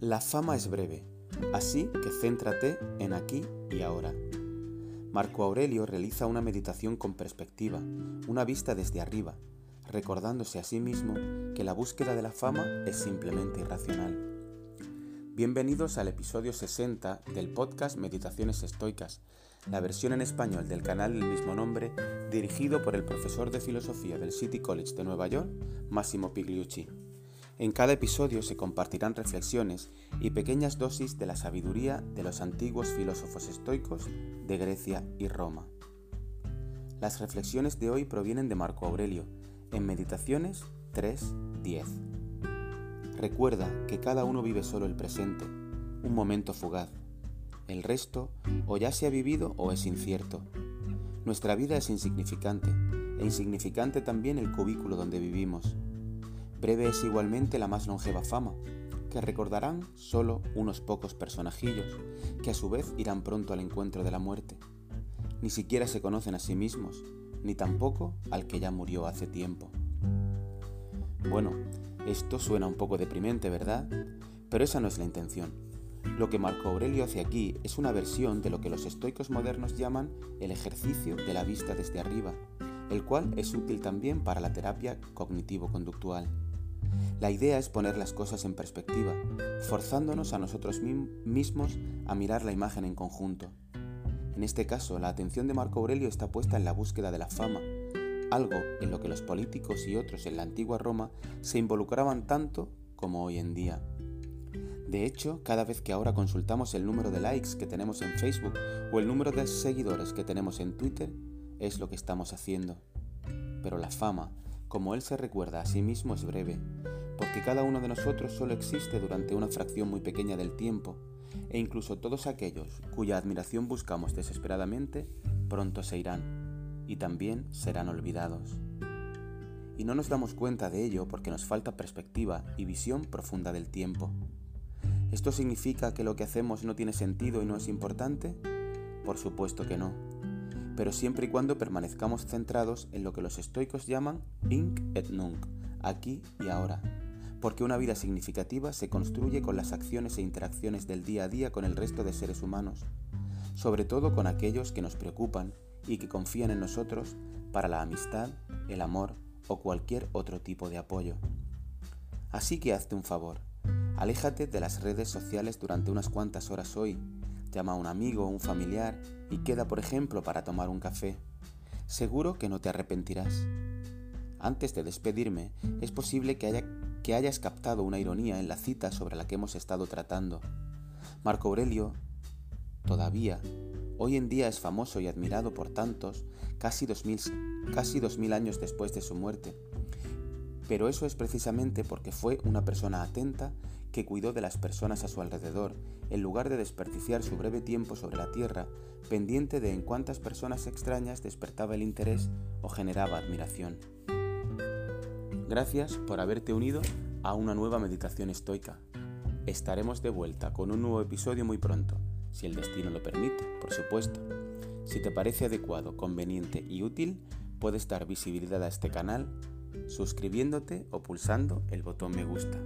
La fama es breve, así que céntrate en aquí y ahora. Marco Aurelio realiza una meditación con perspectiva, una vista desde arriba, recordándose a sí mismo que la búsqueda de la fama es simplemente irracional. Bienvenidos al episodio 60 del podcast Meditaciones Estoicas, la versión en español del canal del mismo nombre, dirigido por el profesor de filosofía del City College de Nueva York, Massimo Pigliucci. En cada episodio se compartirán reflexiones y pequeñas dosis de la sabiduría de los antiguos filósofos estoicos de Grecia y Roma. Las reflexiones de hoy provienen de Marco Aurelio, en Meditaciones 3.10. Recuerda que cada uno vive solo el presente, un momento fugaz. El resto o ya se ha vivido o es incierto. Nuestra vida es insignificante, e insignificante también el cubículo donde vivimos Breve es igualmente la más longeva fama, que recordarán solo unos pocos personajillos, que a su vez irán pronto al encuentro de la muerte. Ni siquiera se conocen a sí mismos, ni tampoco al que ya murió hace tiempo. Bueno, esto suena un poco deprimente, ¿verdad? Pero esa no es la intención. Lo que Marco Aurelio hace aquí es una versión de lo que los estoicos modernos llaman el ejercicio de la vista desde arriba, el cual es útil también para la terapia cognitivo-conductual. La idea es poner las cosas en perspectiva, forzándonos a nosotros mismos a mirar la imagen en conjunto. En este caso, la atención de Marco Aurelio está puesta en la búsqueda de la fama, algo en lo que los políticos y otros en la antigua Roma se involucraban tanto como hoy en día. De hecho, cada vez que ahora consultamos el número de likes que tenemos en Facebook o el número de seguidores que tenemos en Twitter, es lo que estamos haciendo. Pero la fama, como él se recuerda a sí mismo, es breve, porque cada uno de nosotros solo existe durante una fracción muy pequeña del tiempo, e incluso todos aquellos cuya admiración buscamos desesperadamente, pronto se irán, y también serán olvidados. Y no nos damos cuenta de ello porque nos falta perspectiva y visión profunda del tiempo. ¿Esto significa que lo que hacemos no tiene sentido y no es importante? Por supuesto que no pero siempre y cuando permanezcamos centrados en lo que los estoicos llaman inc et nunc, aquí y ahora, porque una vida significativa se construye con las acciones e interacciones del día a día con el resto de seres humanos, sobre todo con aquellos que nos preocupan y que confían en nosotros para la amistad, el amor o cualquier otro tipo de apoyo. Así que hazte un favor, aléjate de las redes sociales durante unas cuantas horas hoy Llama a un amigo o un familiar y queda, por ejemplo, para tomar un café. Seguro que no te arrepentirás. Antes de despedirme, es posible que, haya, que hayas captado una ironía en la cita sobre la que hemos estado tratando. Marco Aurelio, todavía, hoy en día es famoso y admirado por tantos, casi dos mil, casi dos mil años después de su muerte. Pero eso es precisamente porque fue una persona atenta que cuidó de las personas a su alrededor, en lugar de desperdiciar su breve tiempo sobre la tierra, pendiente de en cuántas personas extrañas despertaba el interés o generaba admiración. Gracias por haberte unido a una nueva meditación estoica. Estaremos de vuelta con un nuevo episodio muy pronto, si el destino lo permite, por supuesto. Si te parece adecuado, conveniente y útil, puedes dar visibilidad a este canal suscribiéndote o pulsando el botón me gusta.